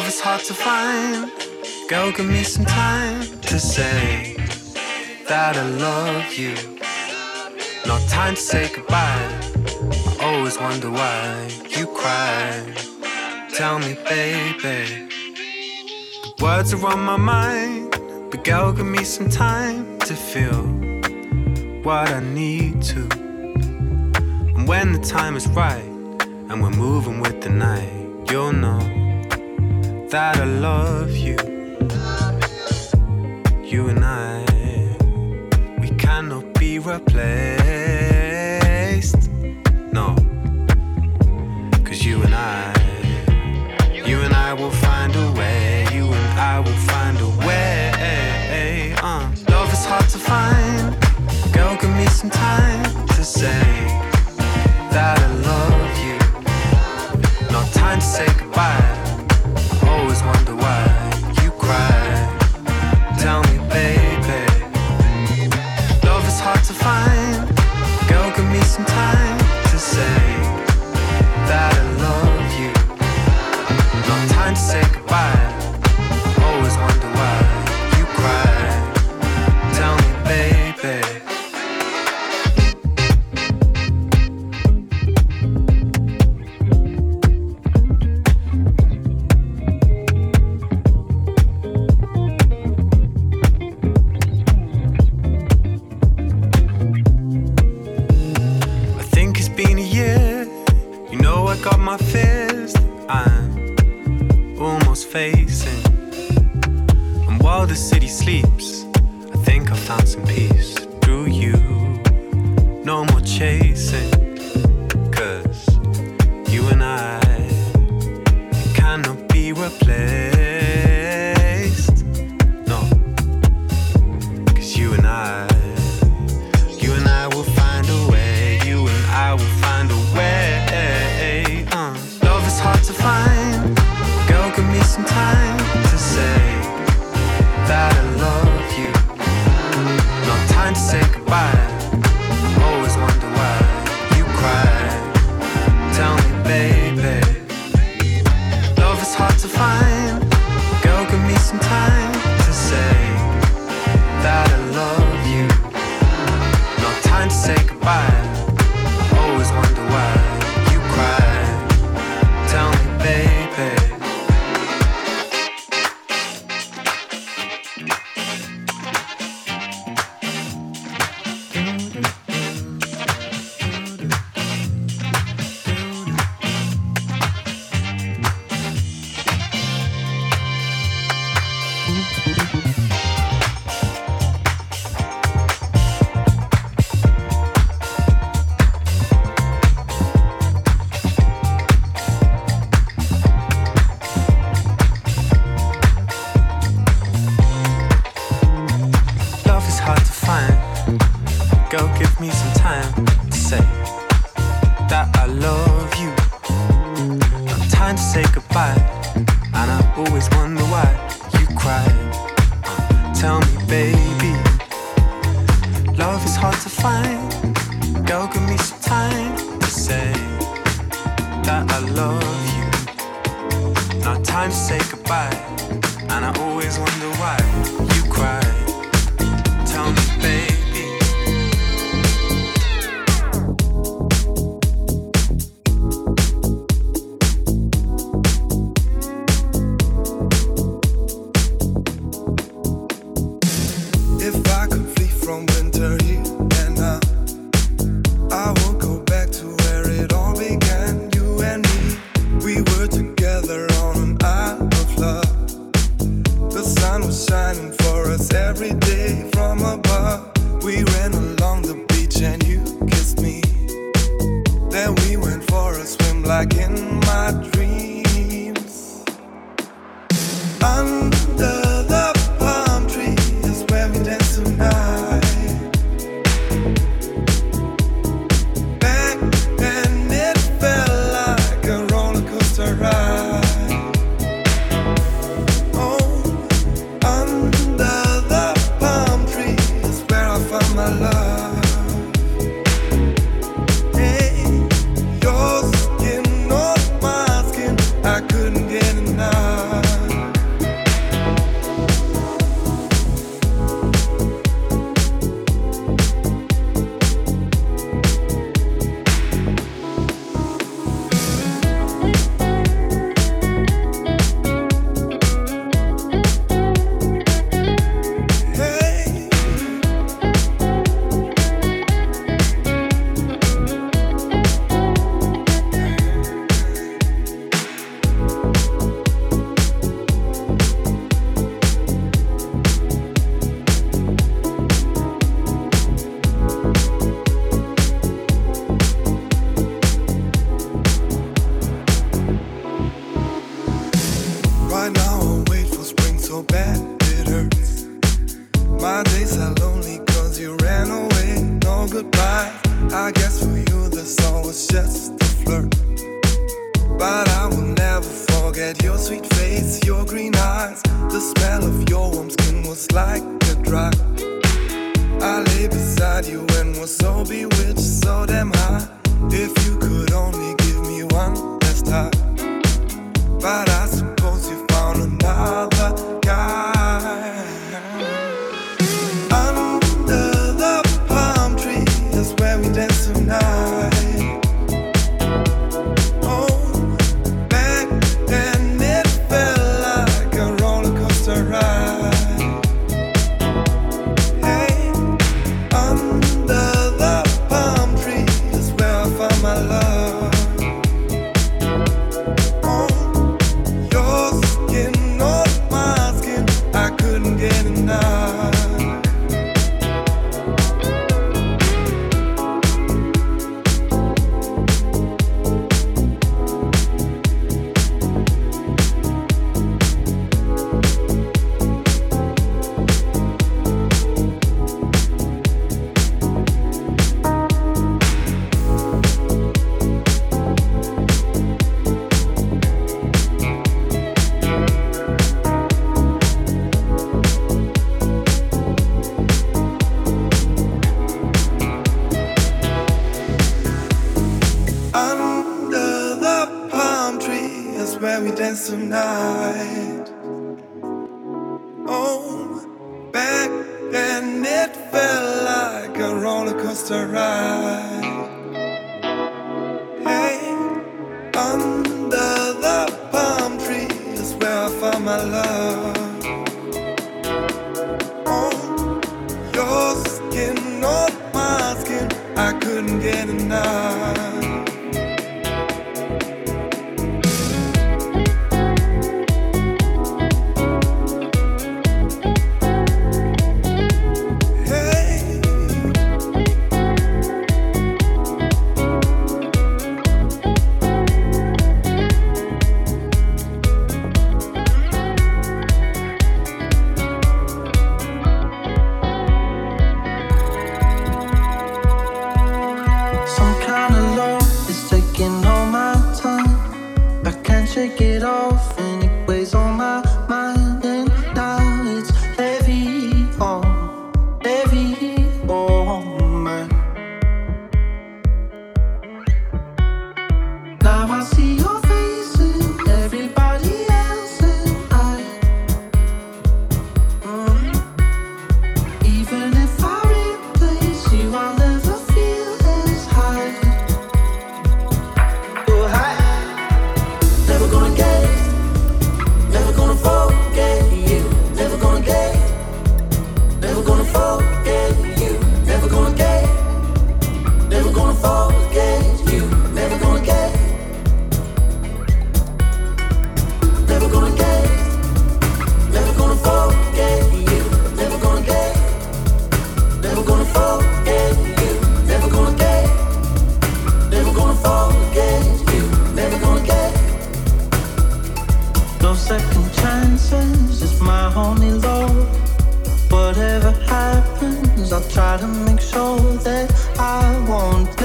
love is hard to find. Go give me some time to say that I love you. Not time to say goodbye. I always wonder why you cry. Tell me, baby. The words are on my mind, but go give me some time to feel what I need to. And when the time is right, and we're moving with the night, you'll know that I love you. You and I, we cannot be replaced. No, cause you and I, you and I will find a way. You and I will find a way. Uh, love is hard to find. Girl, give me some time to say. Some now. I'll try to make sure that I won't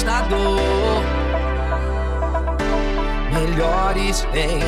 melhores na dor, melhores em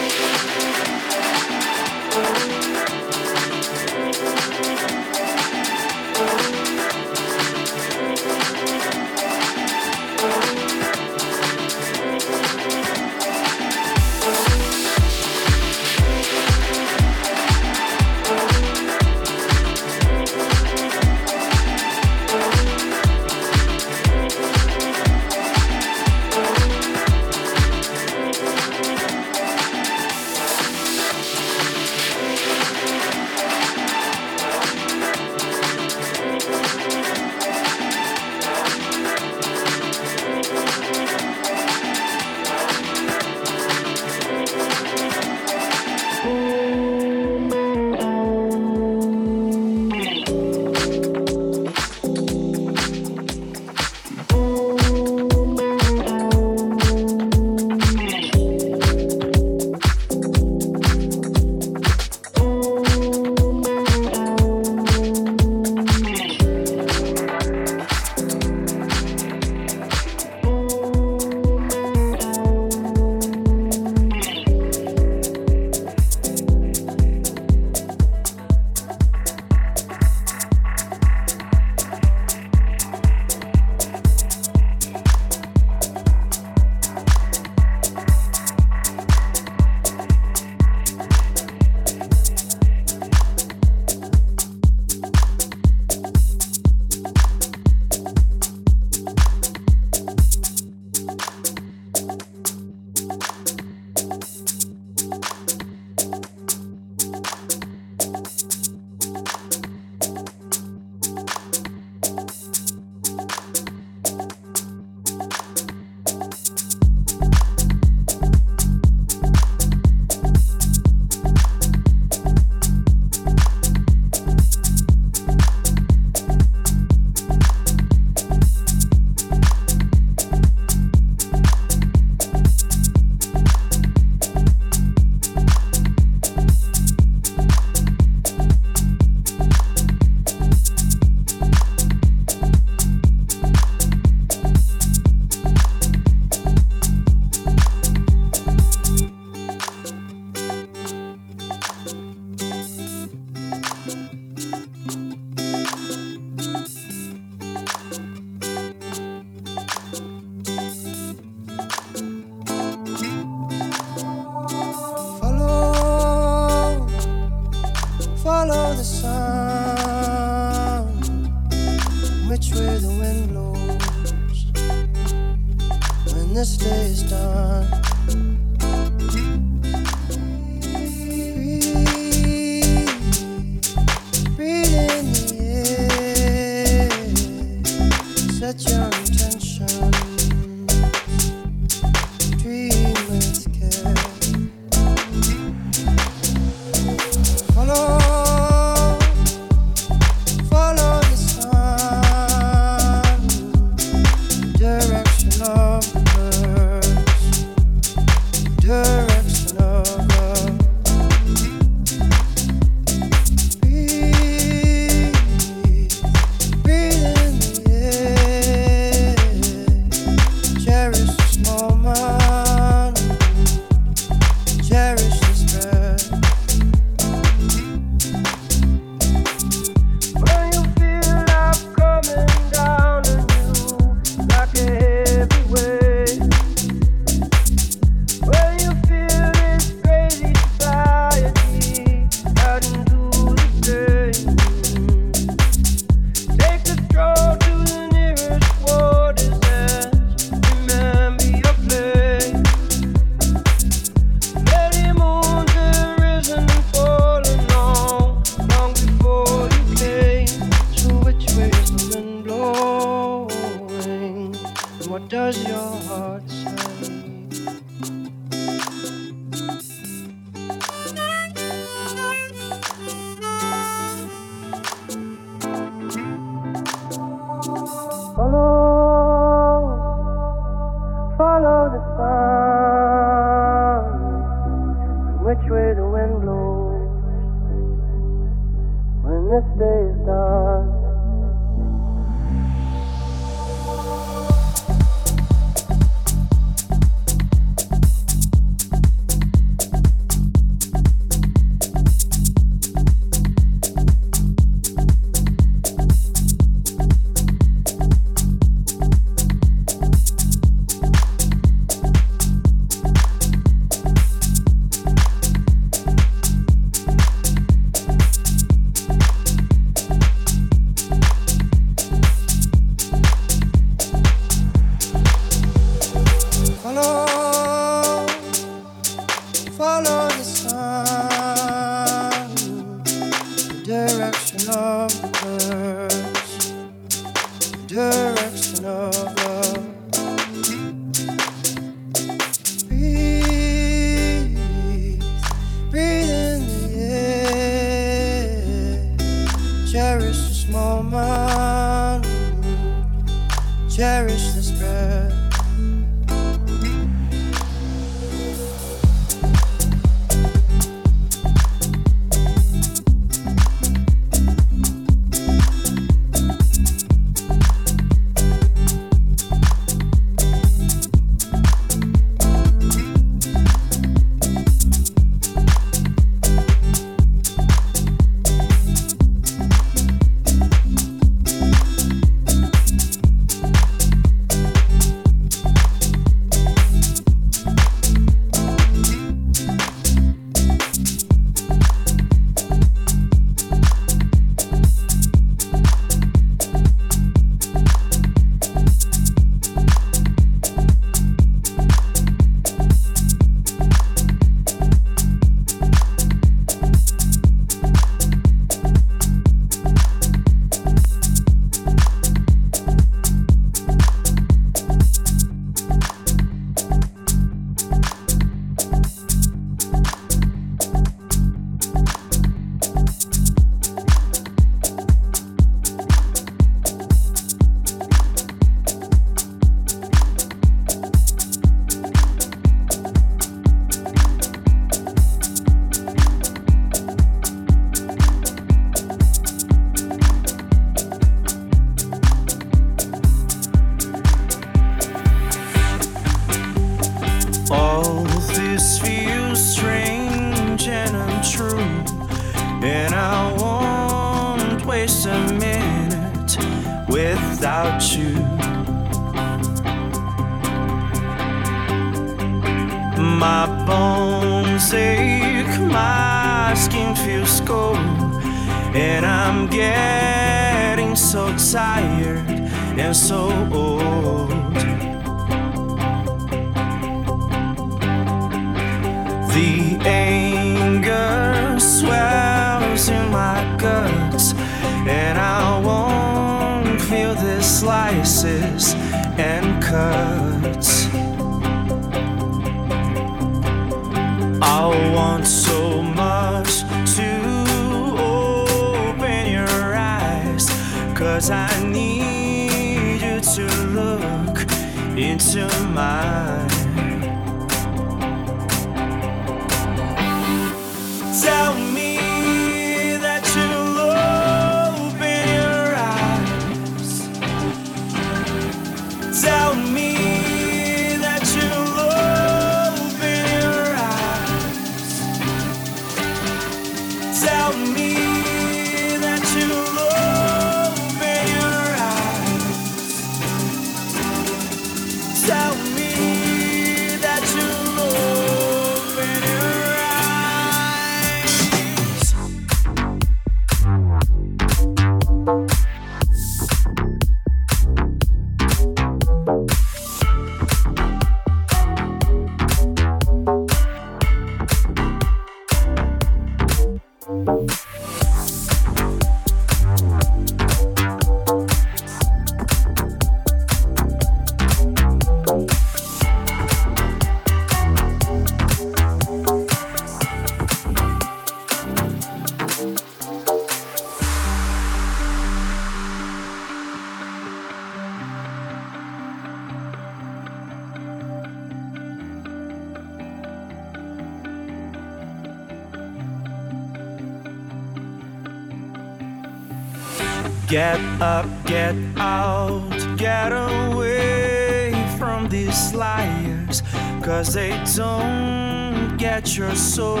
Get up, get out, get away from these liars. Cause they don't get your soul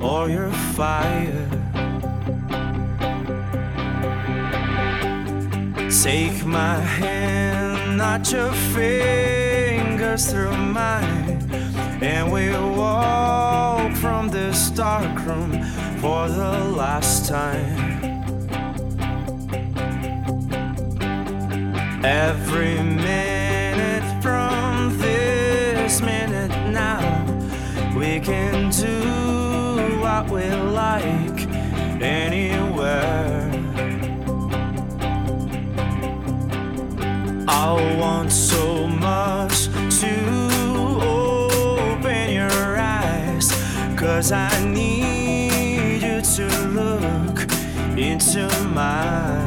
or your fire. Take my hand, not your fingers through mine. And we'll walk from this dark room for the last time. Every minute from this minute now, we can do what we like anywhere. I want so much to open your eyes, cause I need you to look into mine.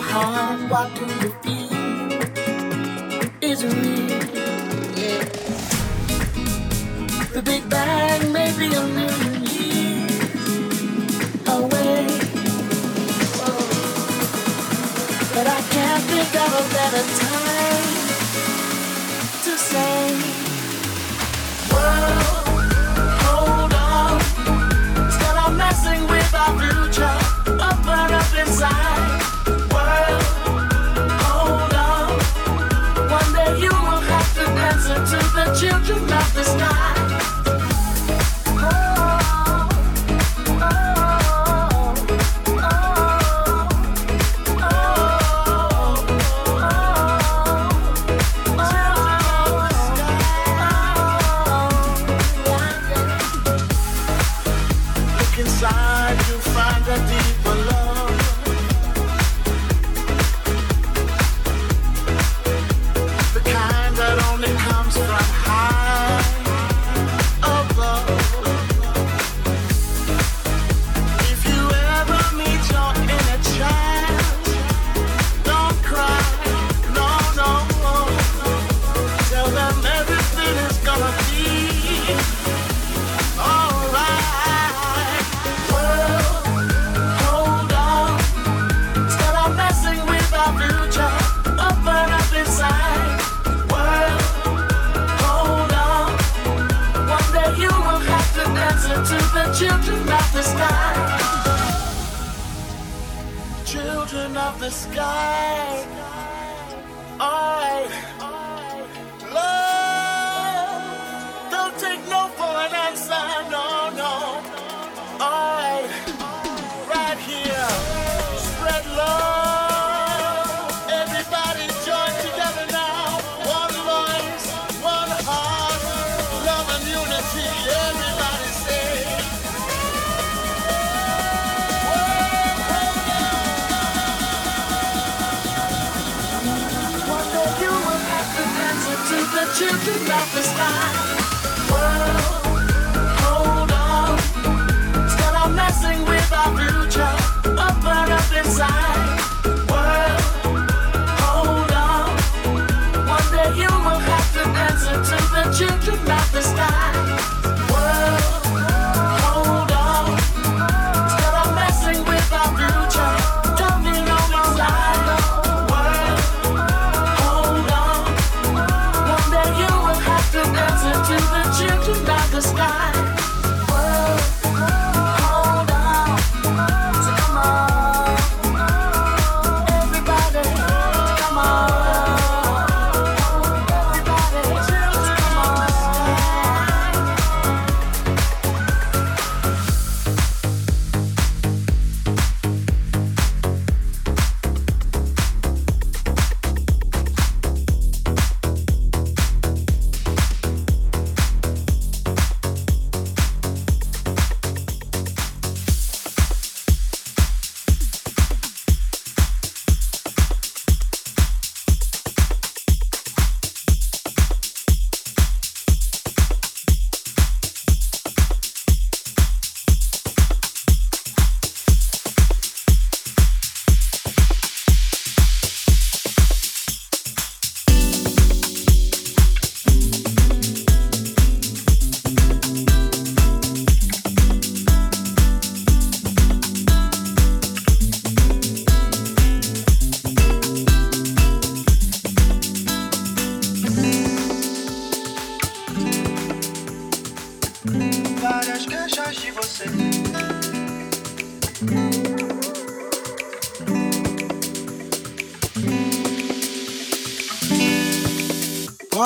好啊。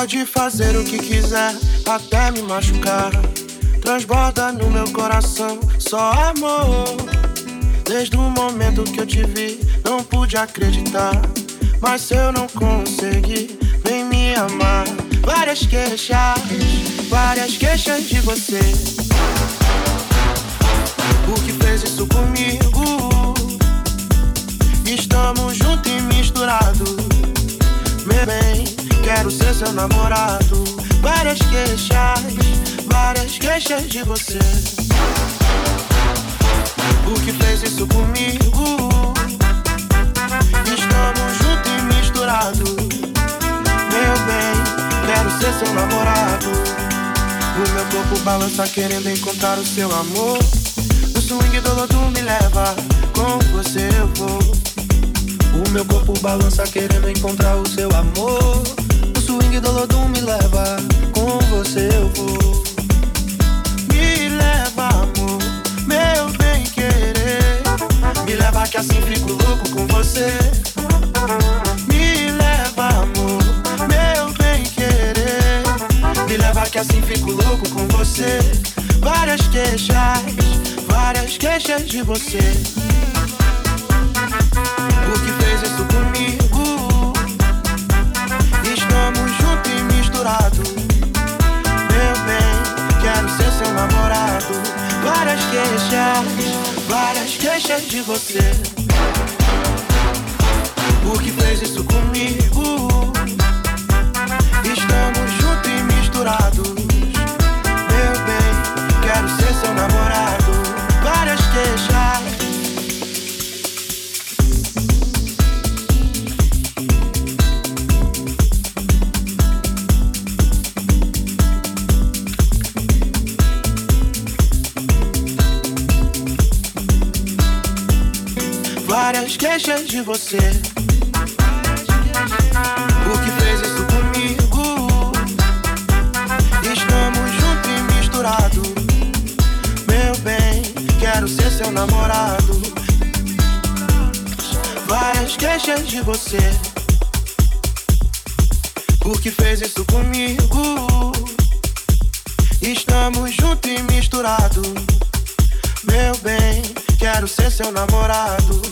Pode fazer o que quiser, até me machucar. Transborda no meu coração só amor. Desde o momento que eu te vi, não pude acreditar. Mas se eu não consegui nem me amar. Várias queixas, várias queixas de você. O que fez isso comigo? quero ser seu namorado. Várias queixas, várias queixas de você. O que fez isso comigo? Estamos juntos e misturados. Meu bem, quero ser seu namorado. O meu corpo balança querendo encontrar o seu amor. O swing do lodo me leva, com você eu vou. O meu corpo balança querendo encontrar o seu amor. Swing do lodo me leva, com você eu vou. Me leva, amor, meu bem querer. Me leva que assim fico louco com você. Me leva, amor, meu bem querer. Me leva que assim fico louco com você. Várias queixas, várias queixas de você. O que fez isso comigo? Seu namorado. Várias queixas, várias queixas de você. O que fez isso comigo? De você. O que fez isso comigo? Estamos juntos e misturados. Meu bem, quero ser seu namorado. Várias queixas de você. O que fez isso comigo? Estamos juntos e misturados. Meu bem, quero ser seu namorado.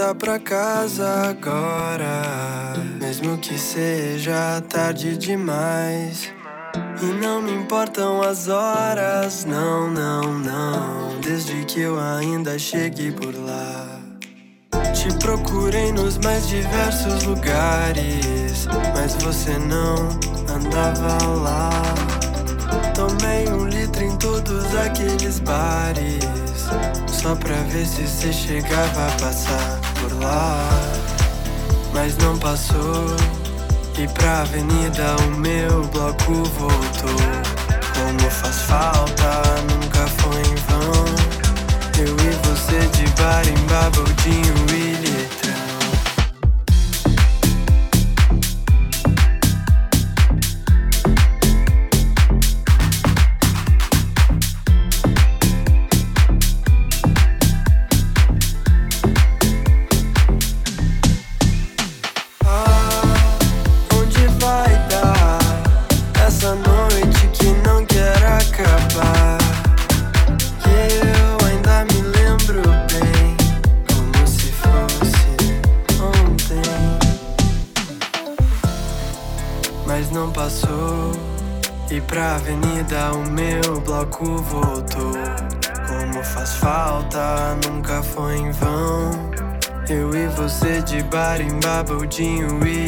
Voltar pra casa agora, mesmo que seja tarde demais. E não me importam as horas, não, não, não, desde que eu ainda chegue por lá. Te procurei nos mais diversos lugares, mas você não andava lá. Tomei um litro em todos aqueles bares, só pra ver se você chegava a passar lá. Mas não passou, e pra avenida o meu bloco voltou. Como faz falta, nunca foi em vão. Eu e você de bar em babudinho e Leopoldinho e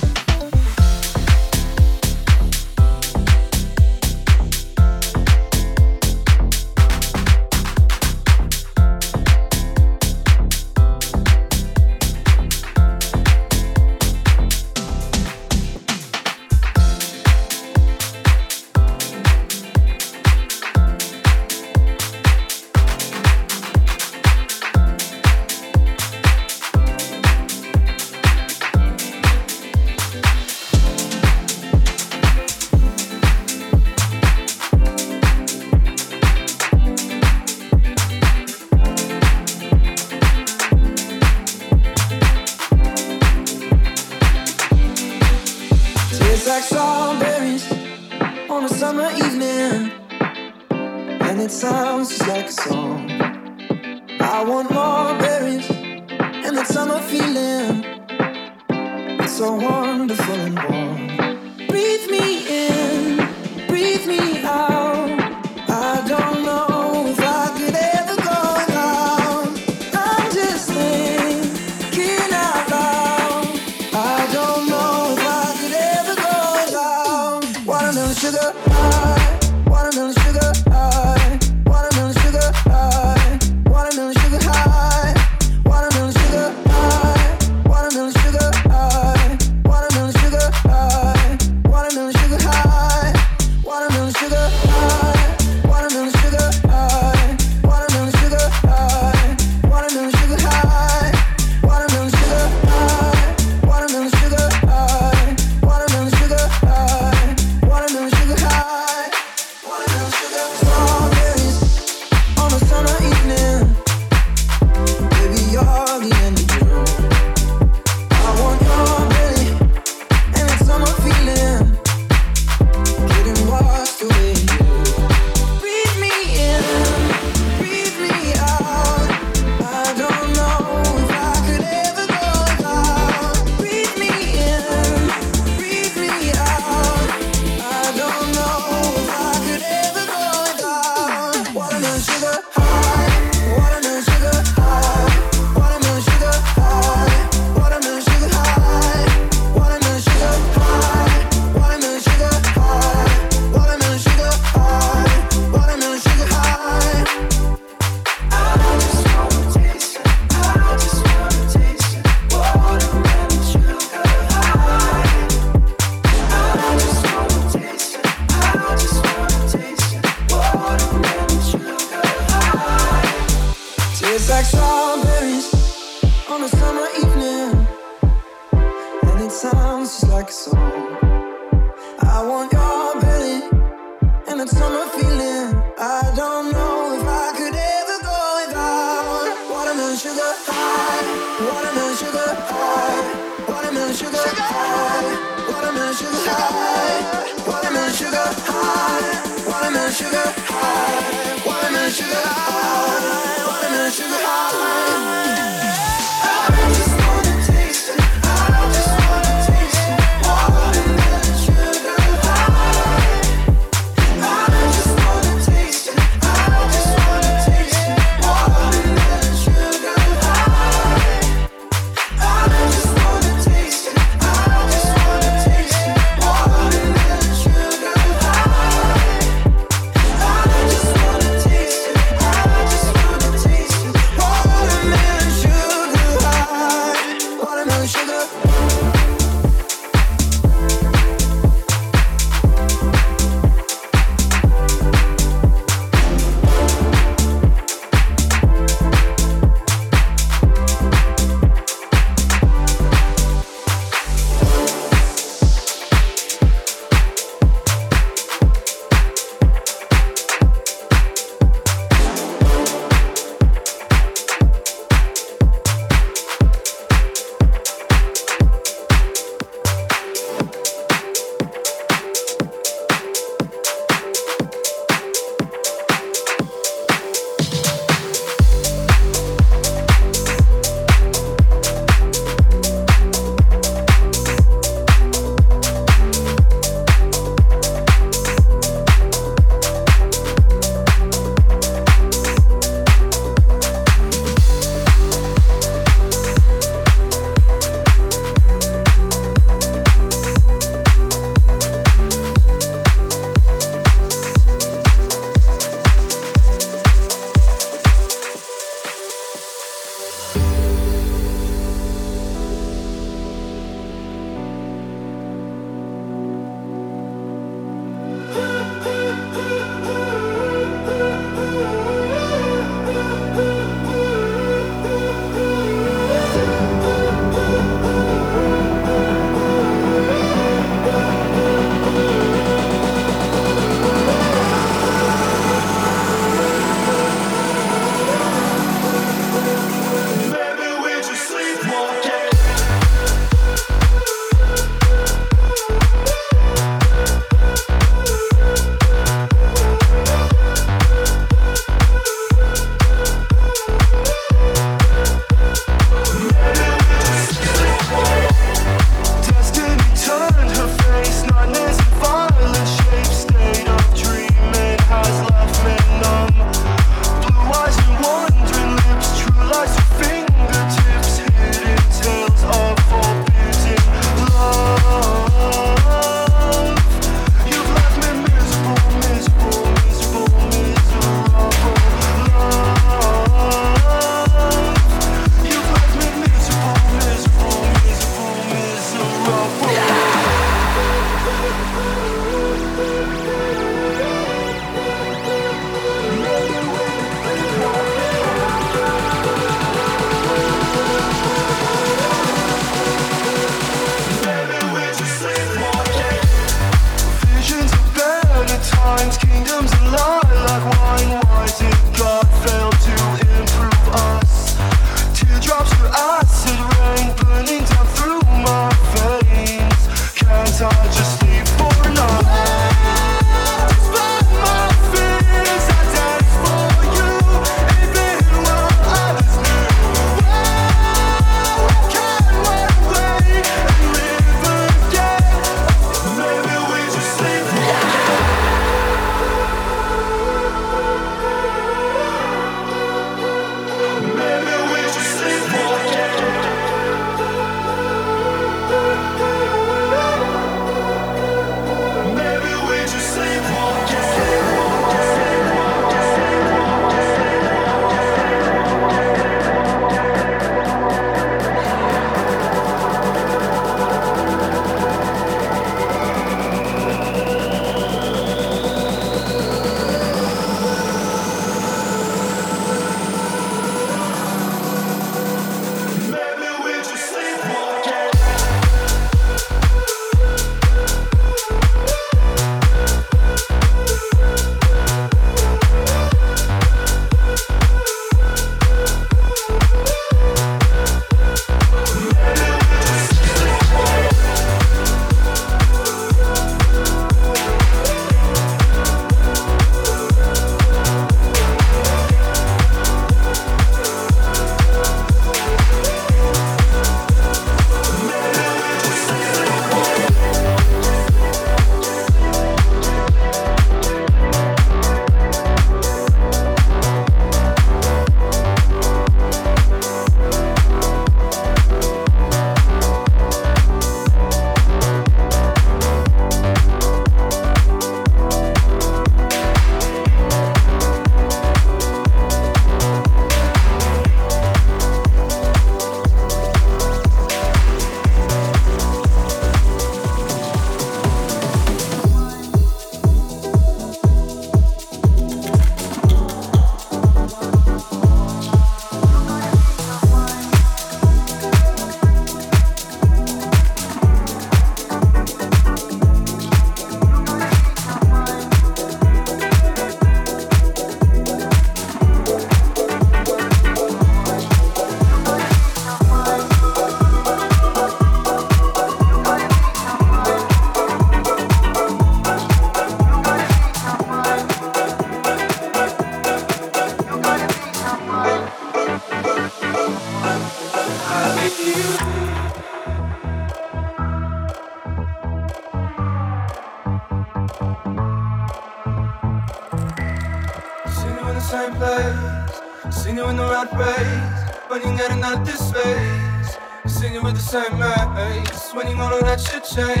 say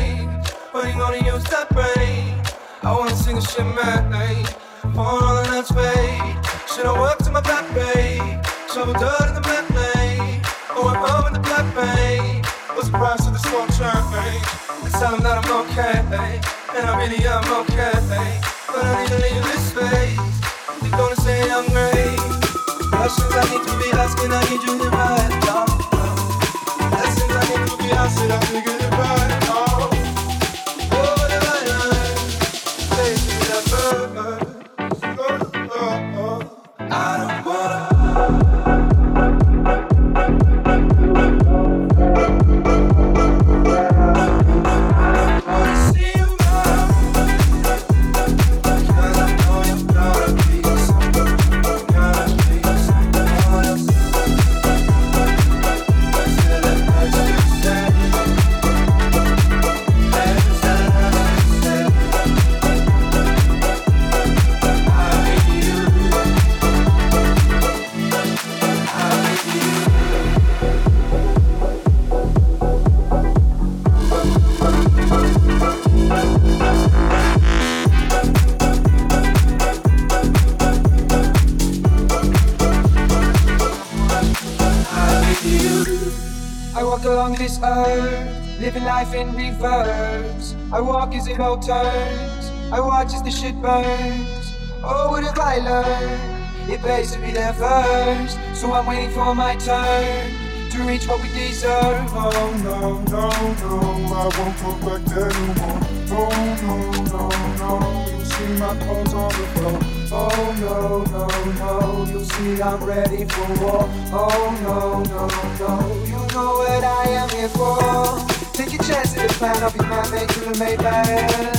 now my turn to reach what we deserve. Oh no, no, no, I won't go back anymore. No, no, no, no, you'll see my clothes on the floor. Oh no, no, no, you'll see I'm ready for war. Oh no, no, no, you know what I am here for. Take your chance in the plan, I'll be my mate to the main man.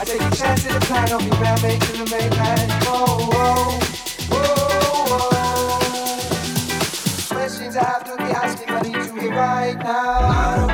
I take a chance in the plan, I'll be my mate to the main man. Oh, oh. right now.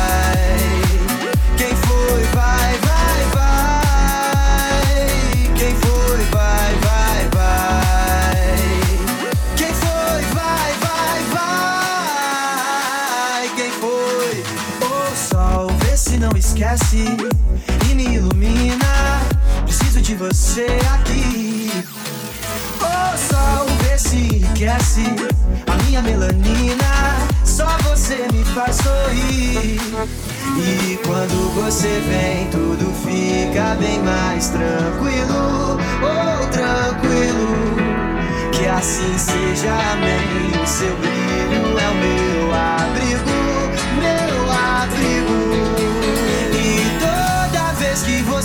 aparece e me ilumina. Preciso de você aqui. O oh, sol vê se enriquece a minha melanina. Só você me faz sorrir. E quando você vem, tudo fica bem mais tranquilo. Oh, tranquilo. Que assim seja, amém. O seu brilho é o meu ar.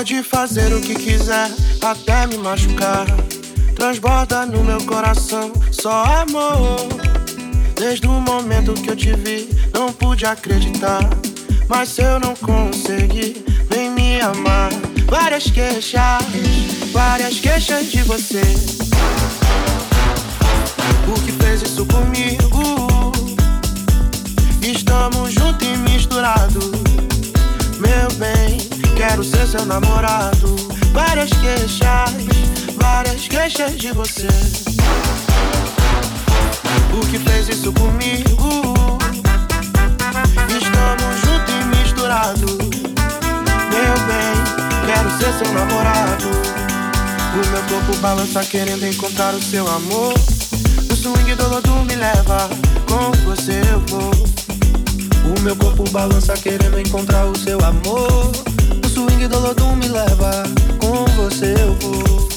Pode fazer o que quiser, até me machucar. Transborda no meu coração só amor. Desde o momento que eu te vi, não pude acreditar. Mas se eu não consegui, vem me amar. Várias queixas, várias queixas de você. O que fez isso comigo? Estamos juntos e misturados. Meu bem, quero ser seu namorado. Várias queixas, várias queixas de você. O que fez isso comigo? Estamos juntos e misturados. Meu bem, quero ser seu namorado. O meu corpo balança querendo encontrar o seu amor. O swing do lodo me leva, com você eu vou. O meu corpo balança querendo encontrar o seu amor. Swing do lodo me leva, com você eu vou.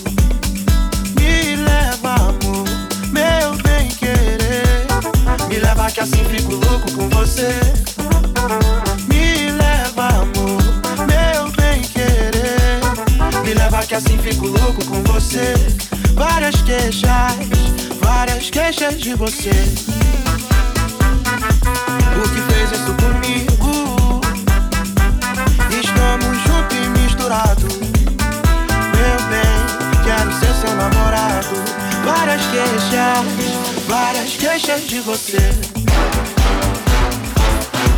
Me leva, amor, meu bem querer. Me leva que assim fico louco com você. Me leva, amor, meu bem querer. Me leva que assim fico louco com você. Várias queixas, várias queixas de você. O que fez isso comigo? Meu bem, quero ser seu namorado. Várias queixas, várias queixas de você.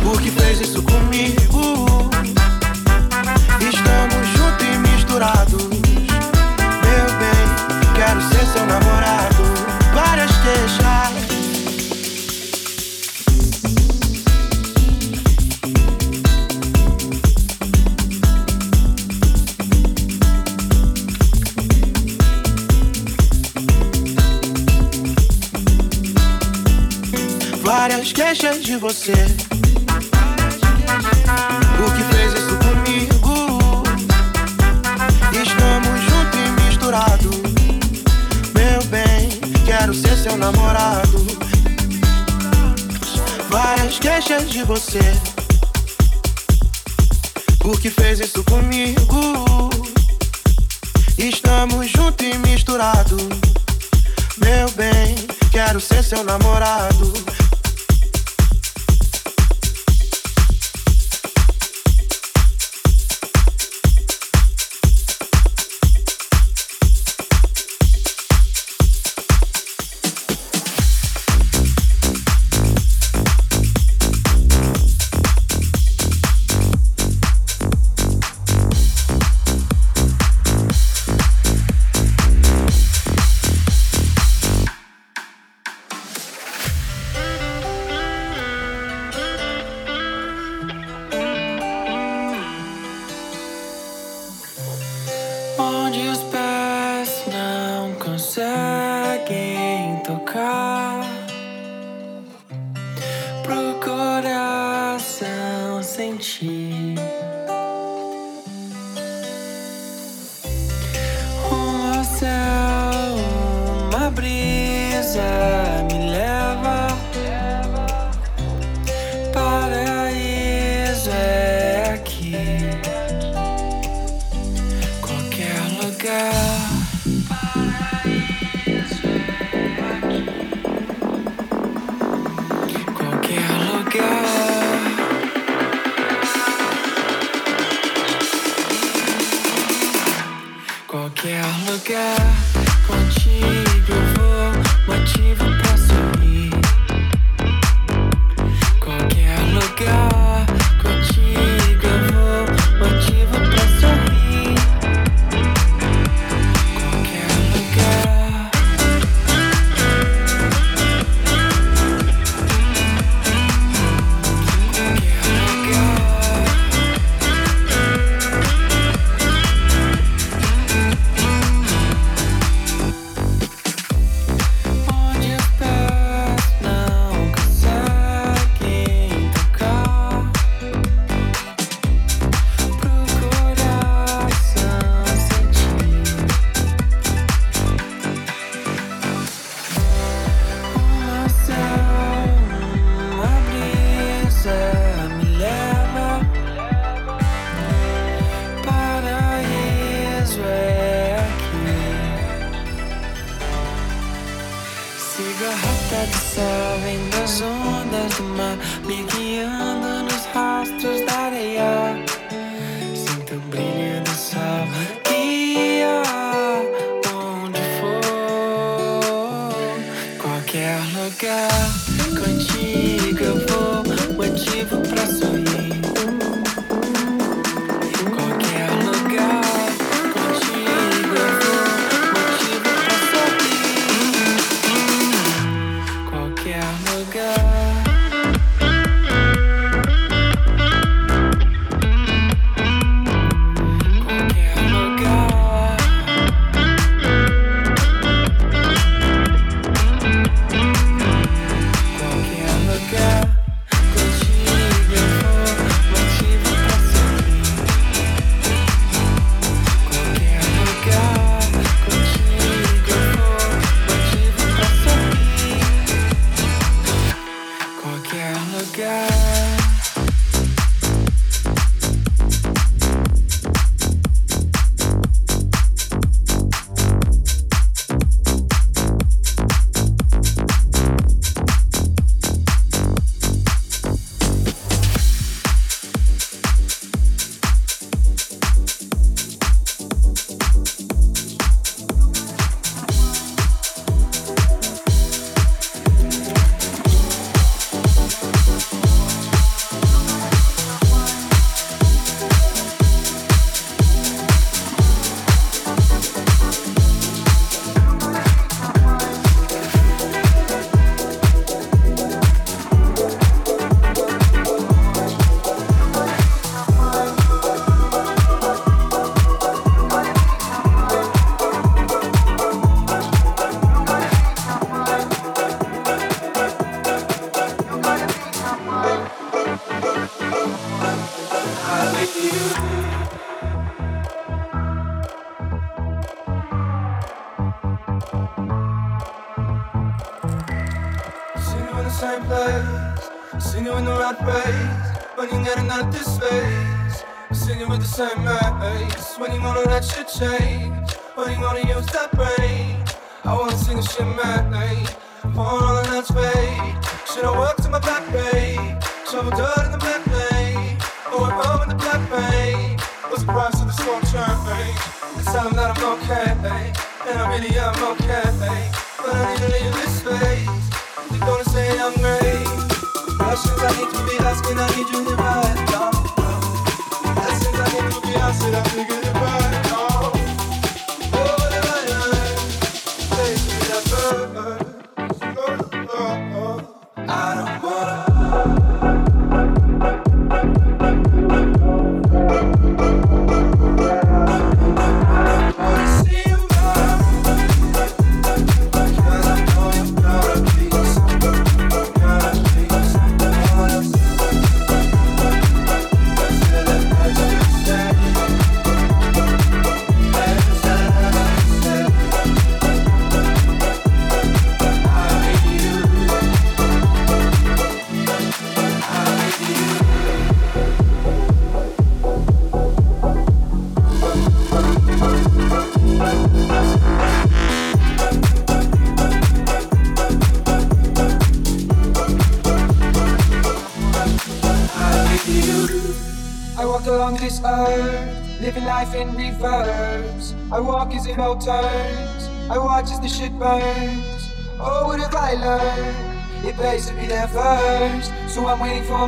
O que fez isso comigo? Estamos juntos e misturados. Meu bem, quero ser seu namorado. Várias queixas. Queixas de você. O que fez isso comigo? Estamos juntos e misturados. Meu bem, quero ser seu namorado. Várias queixas de você. O que fez isso comigo? Estamos juntos e misturados. Meu bem, quero ser seu namorado.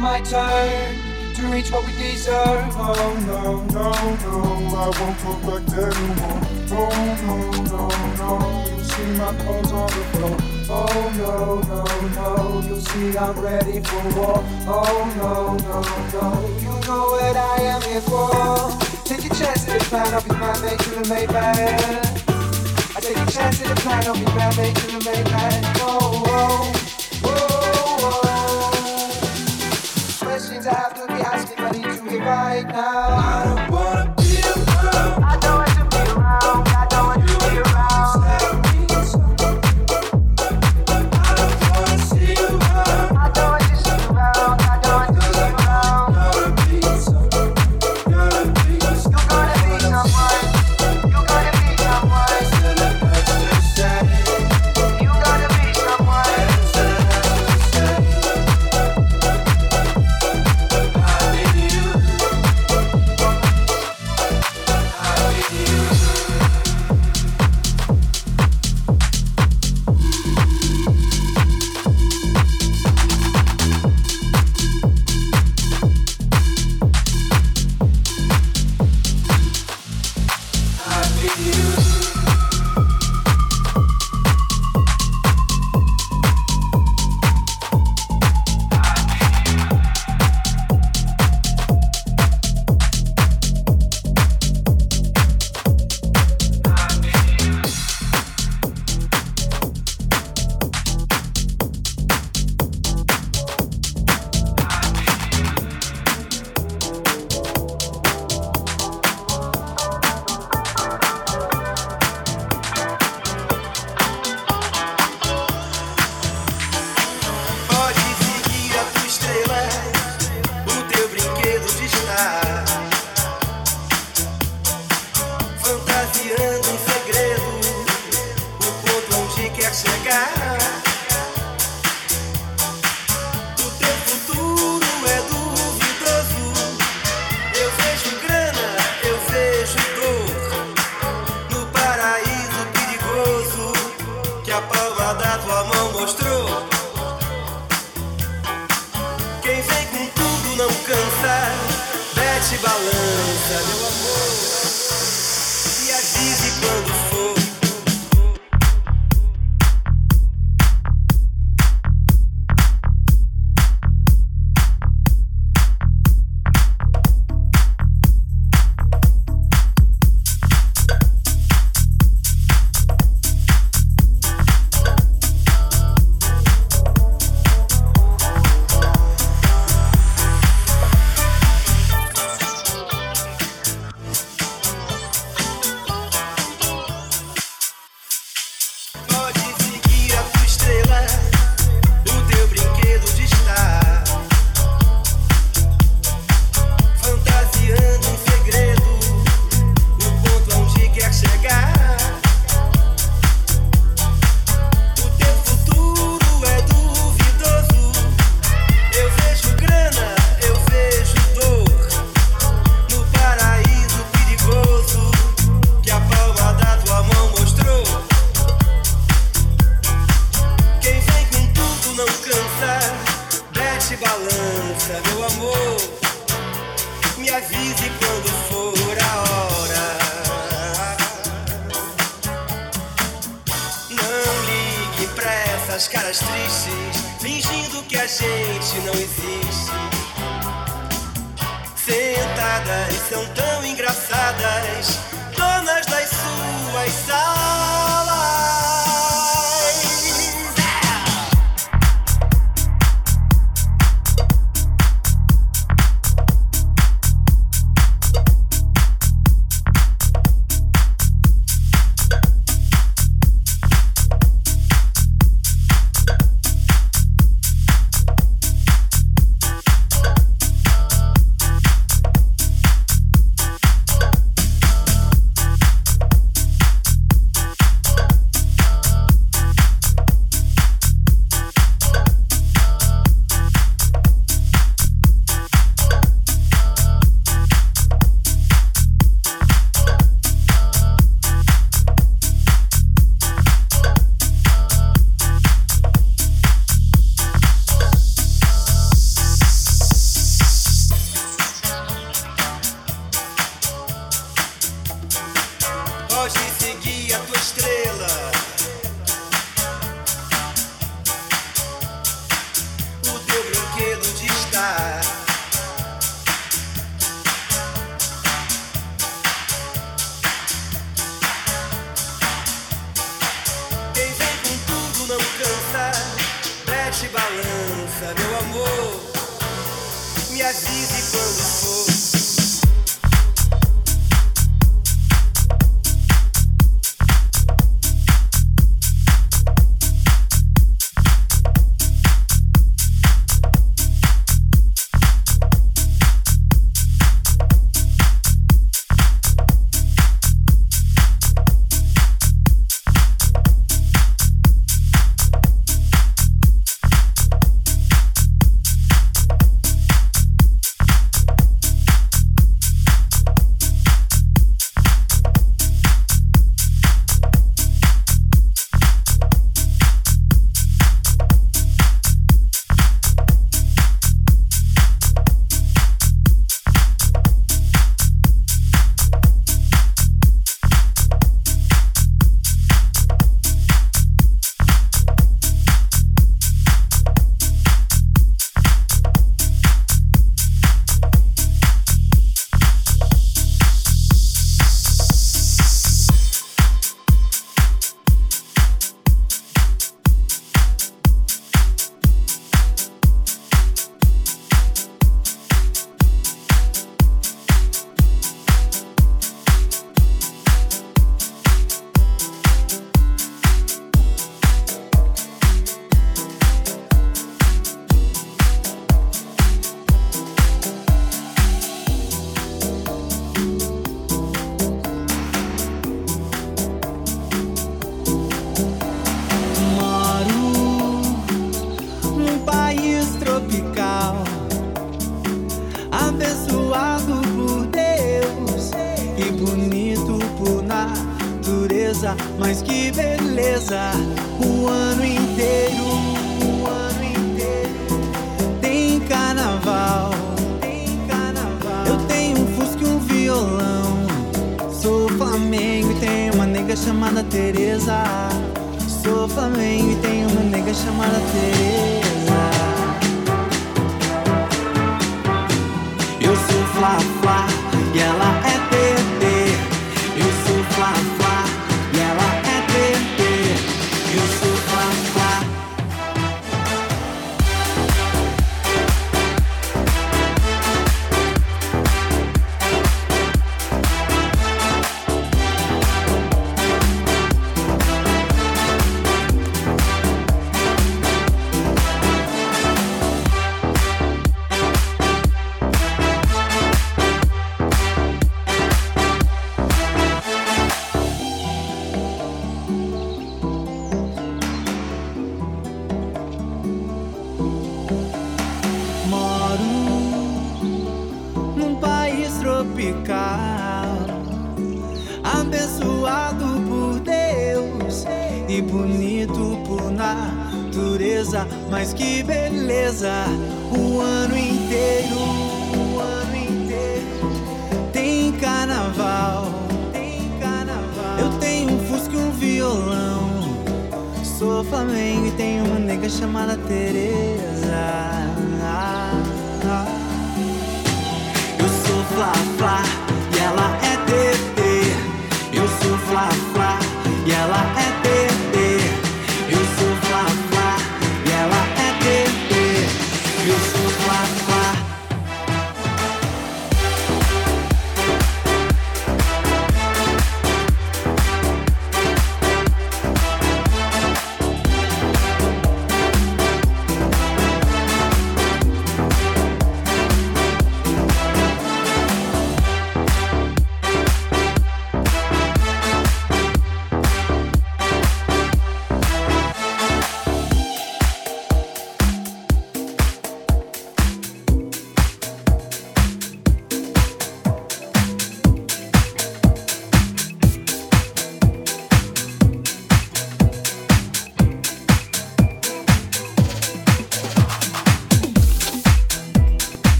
now my turn to reach what we deserve. Oh no, no, no, I won't look back anymore. Oh no, no, no, you see my clothes on the floor. Oh no, no, no, you see I'm ready for war. Oh no, no, no, you know what I am here for. Take a chance to find out be my mate to the mate I take a chance to find out be my mate to the mate Oh, oh. right now.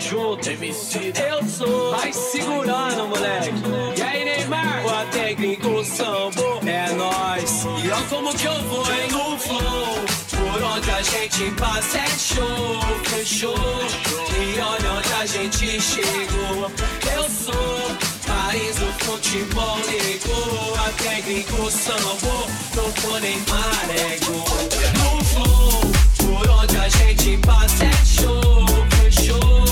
junto. MC, eu sou. Vai segurando, moleque. E aí, Neymar? O técnico sambou é nós. E olha como que eu vou, hein? No flow. Por onde a gente passa é show, fechou. E olha onde a gente chegou. Eu sou. Paris o futebol ligou A técnico sambou, tocou Neymar é gol No flow, por onde a gente passa é show, show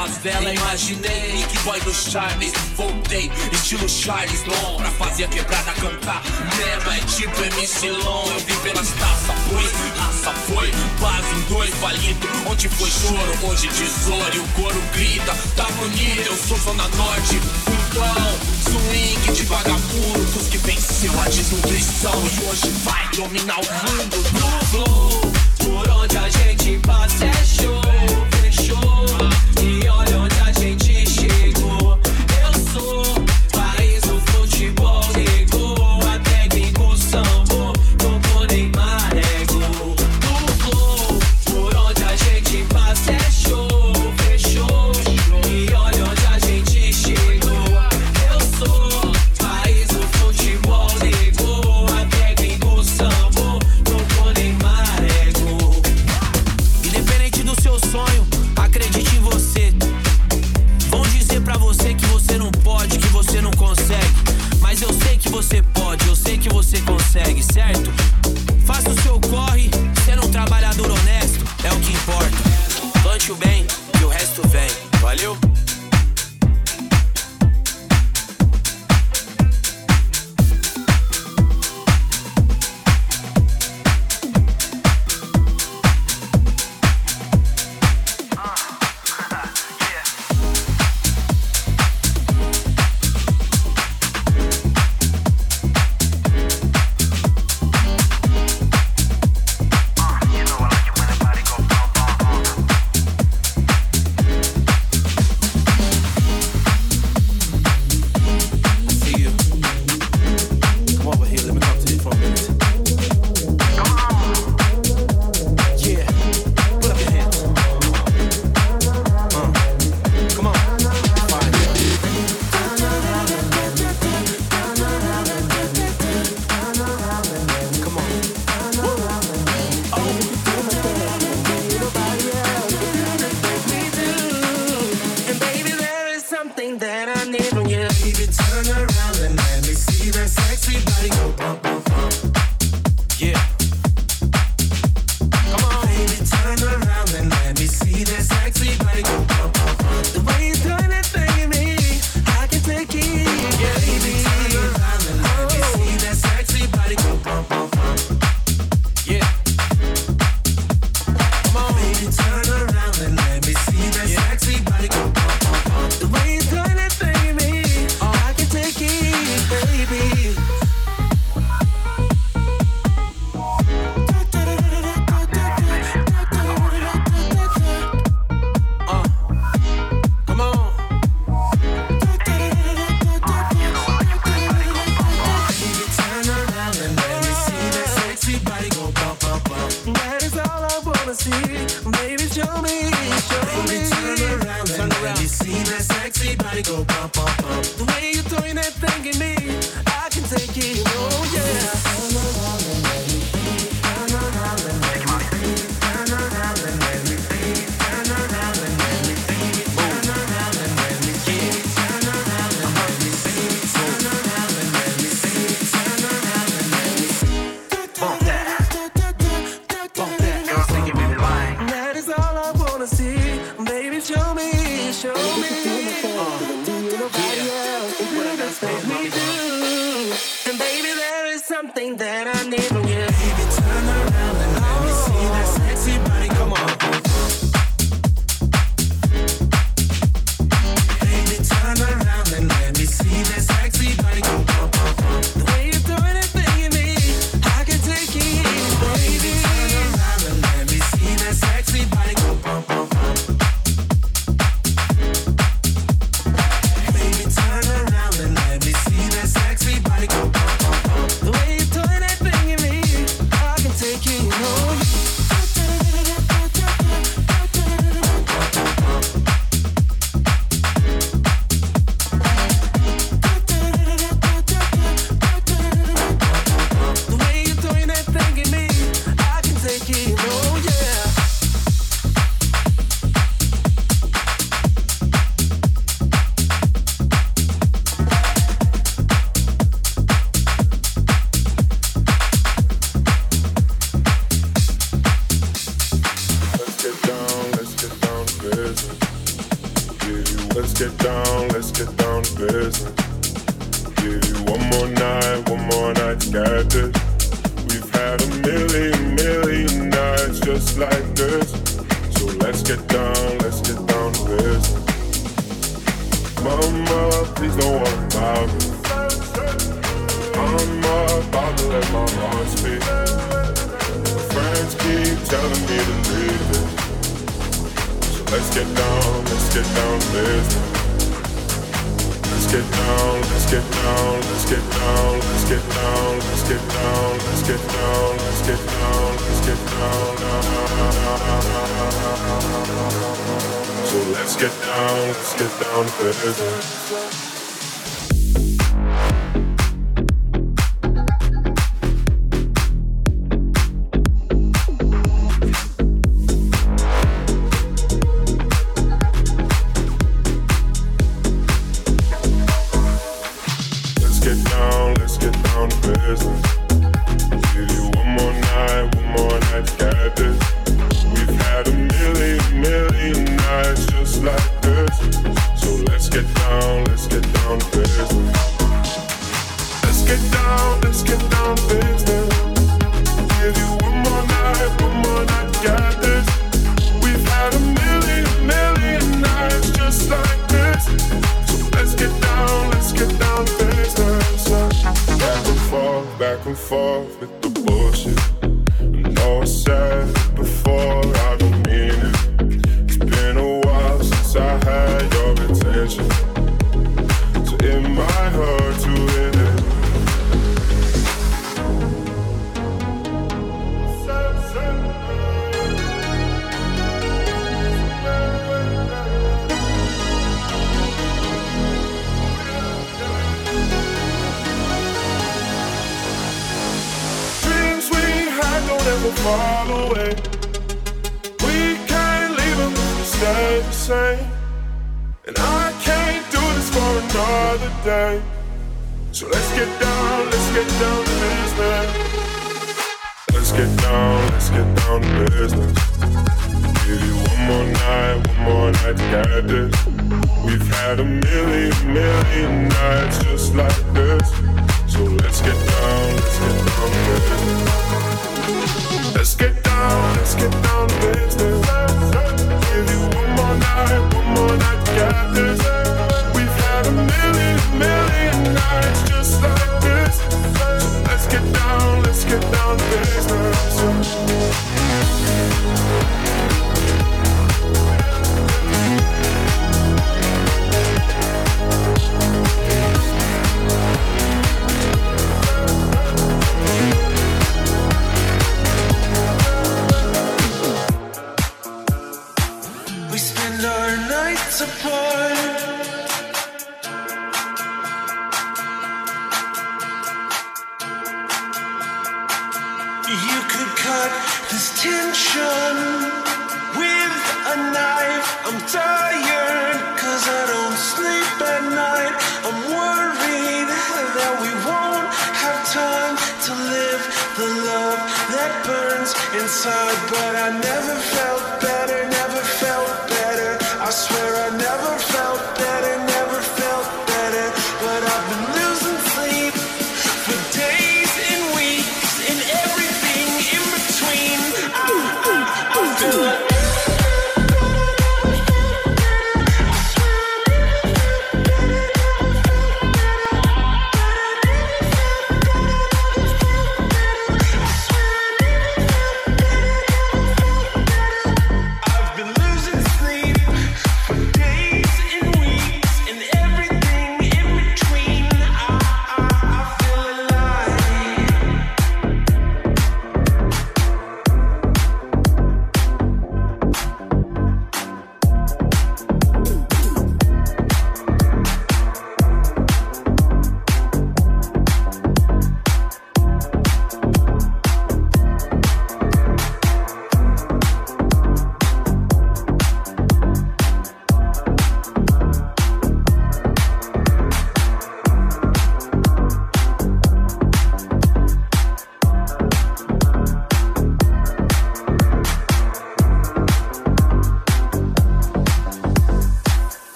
favela imaginei que boy do Charles. Voltei, estilo Charles Long Pra fazer a quebrada cantar. Neva é tipo MC Long Eu vim pelas taças, foi, raça foi Quase em dois palito Onde foi choro, hoje tesouro E o coro grita, tá bonito Eu sou zona norte, fundão Swing de vagabundo Dos que venceu a desnutrição. E hoje vai dominar o mundo. No flow, por onde a gente passa é show.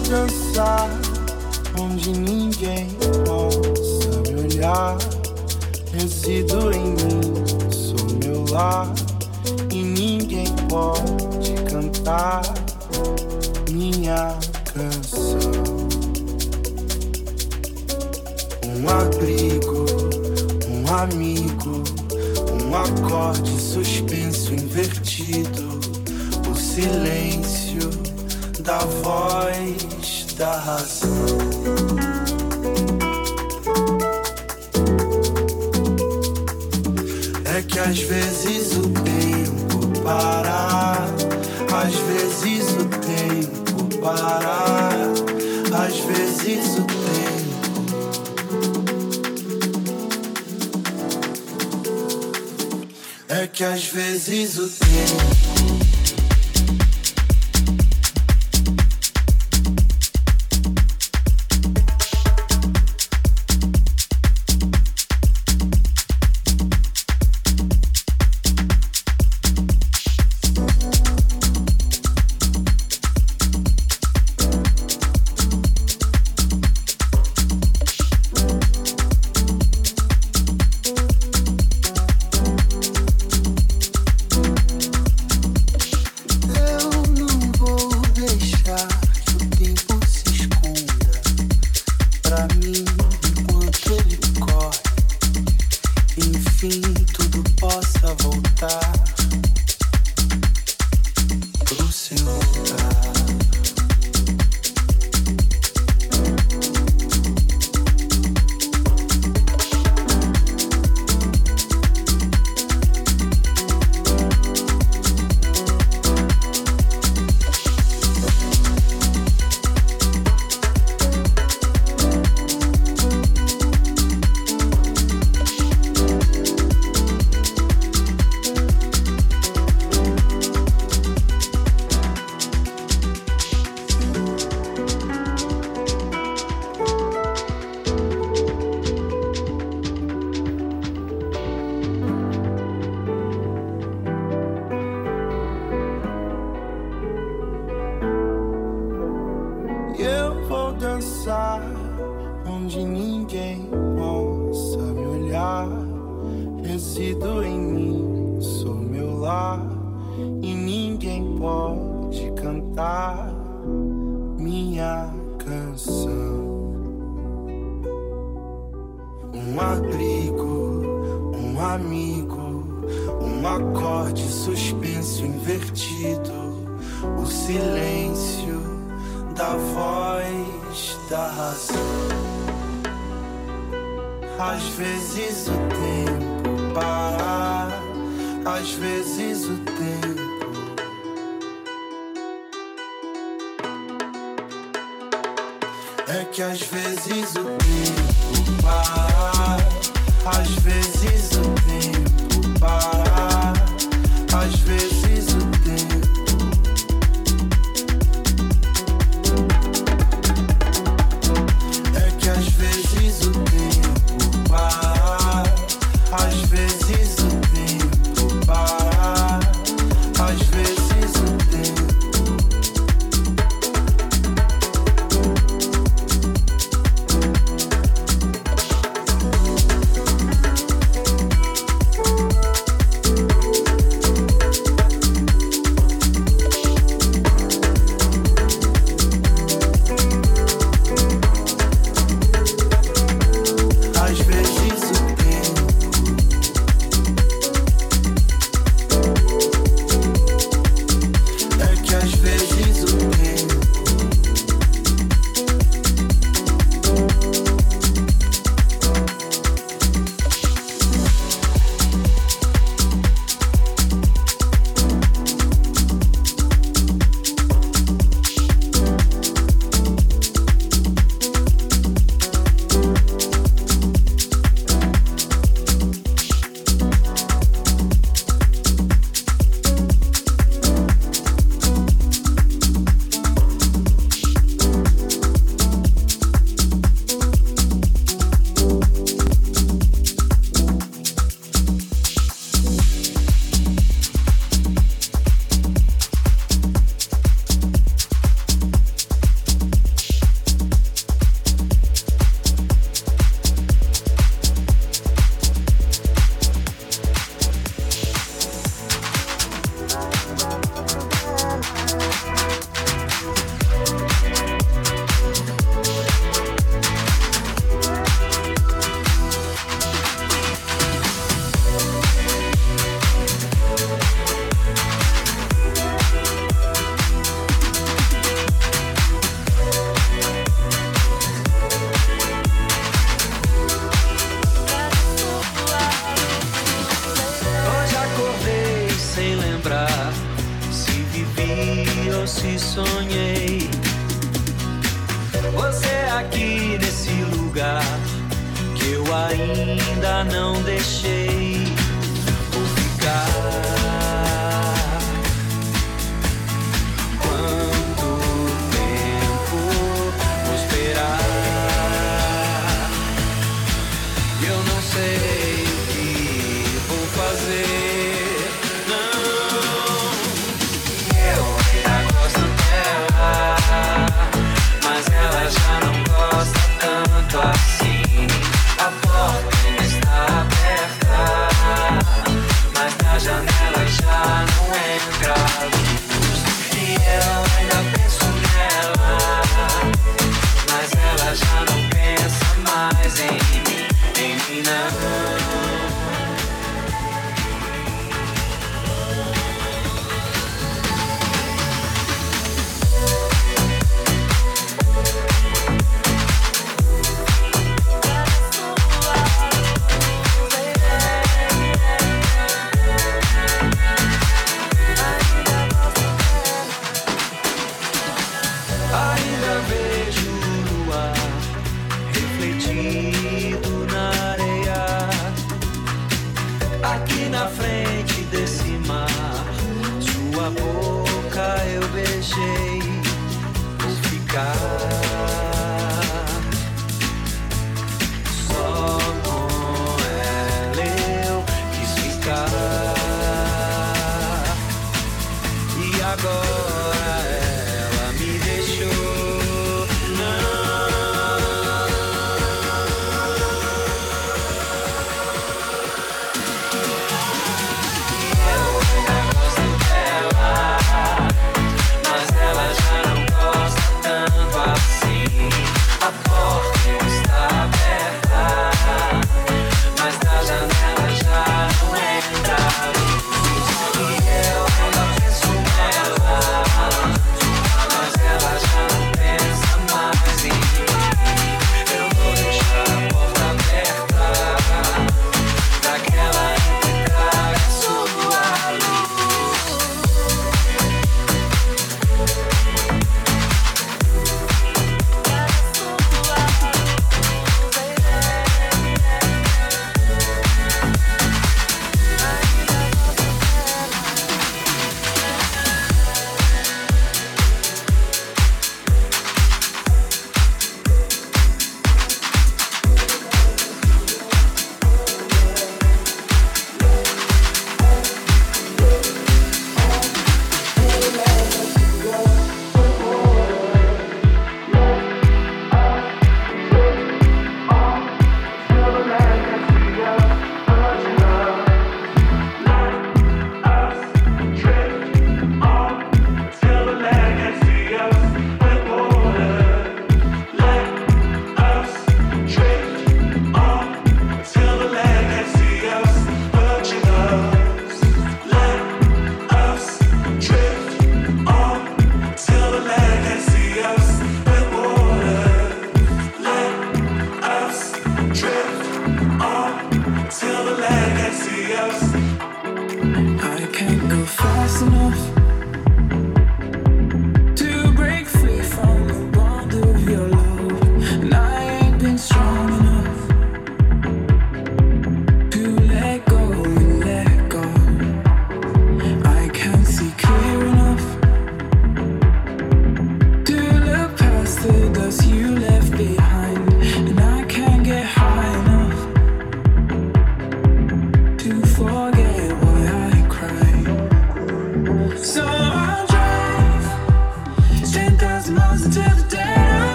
Vou dançar onde ninguém possa me olhar. Resido em mim, sou meu lar e ninguém pode cantar minha canção. Um abrigo, um amigo, um acorde suspenso invertido, o silêncio da voz da razão. É que às vezes o tempo para, às vezes o tempo para, às vezes o tempo. É que às vezes o tempo.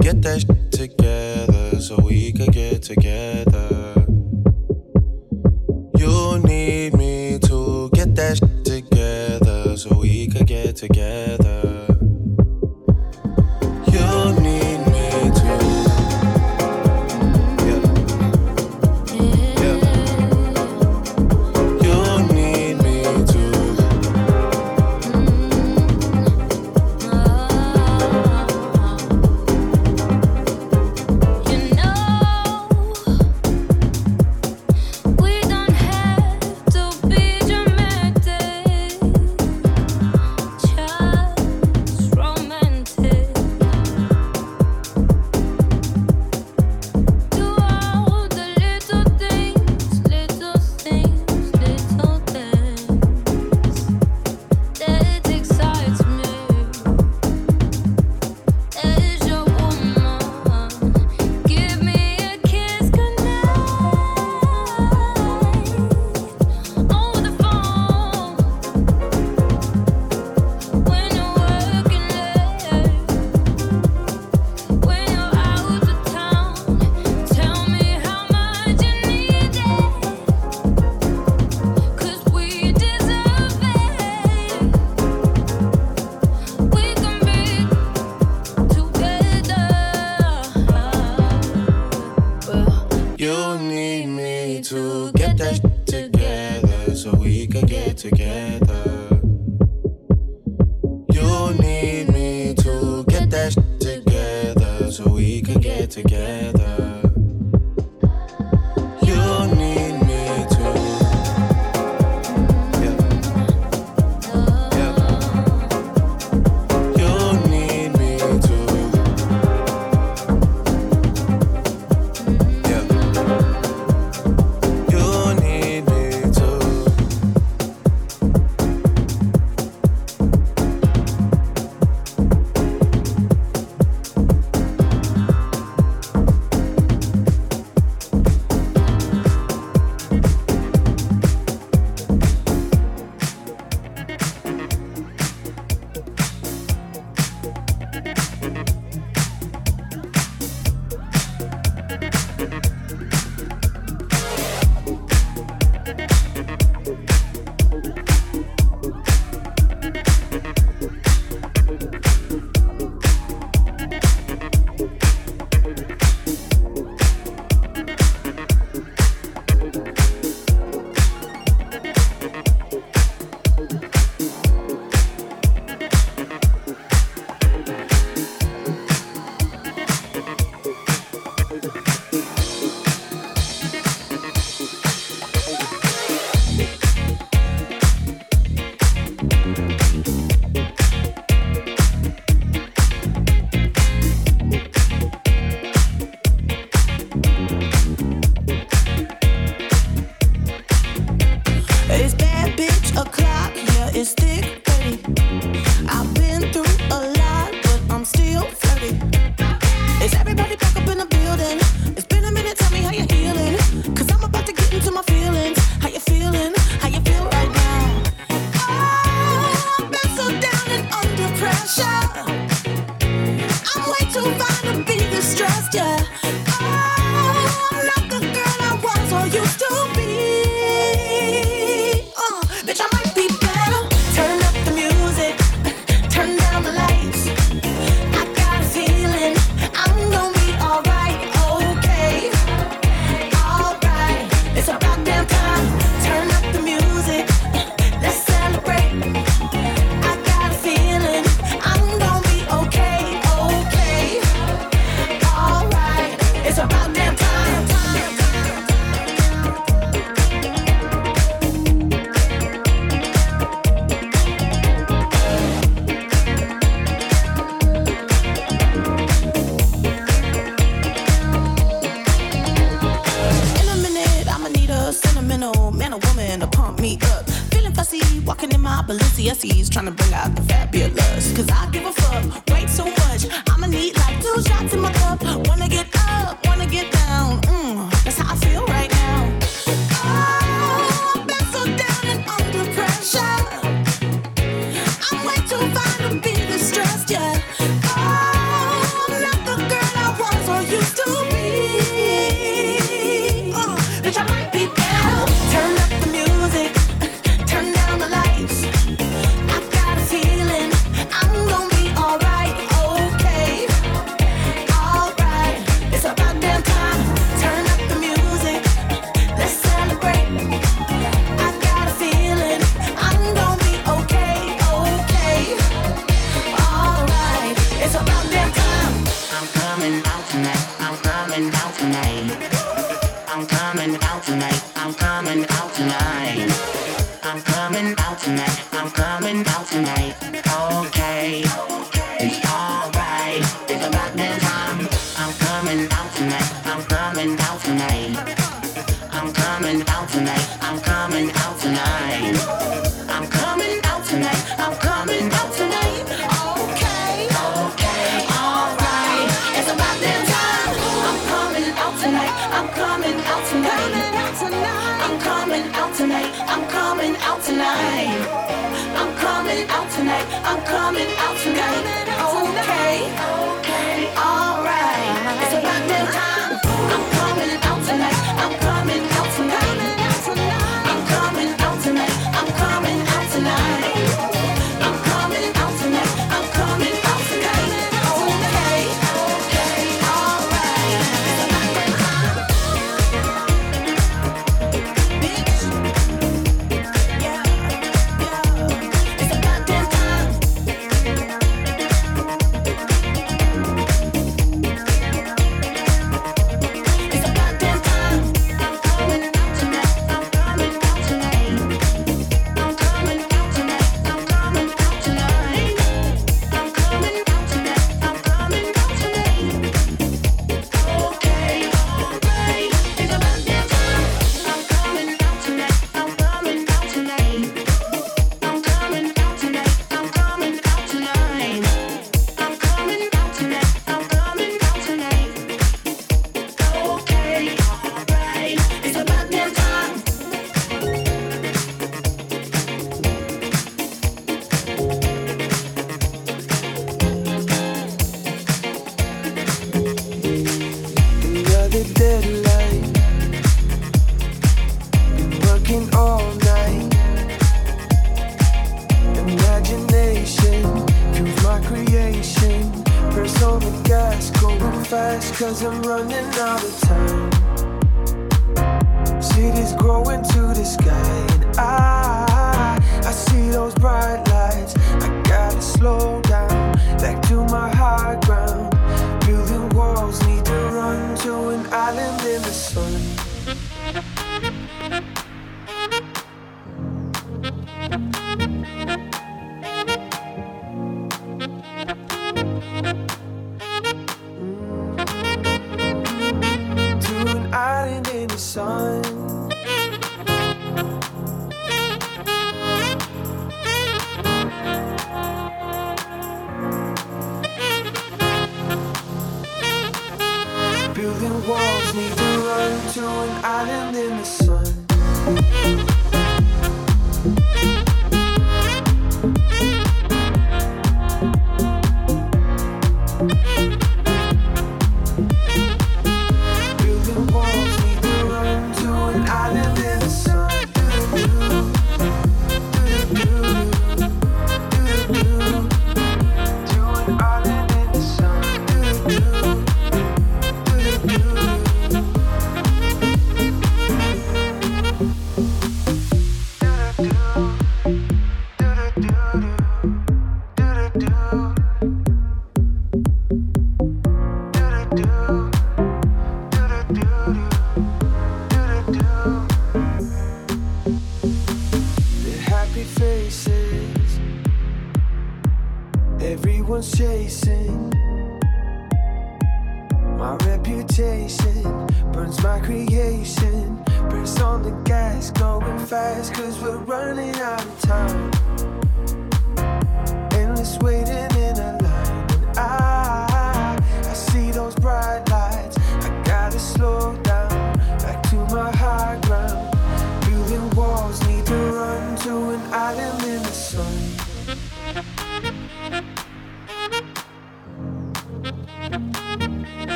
Get that shit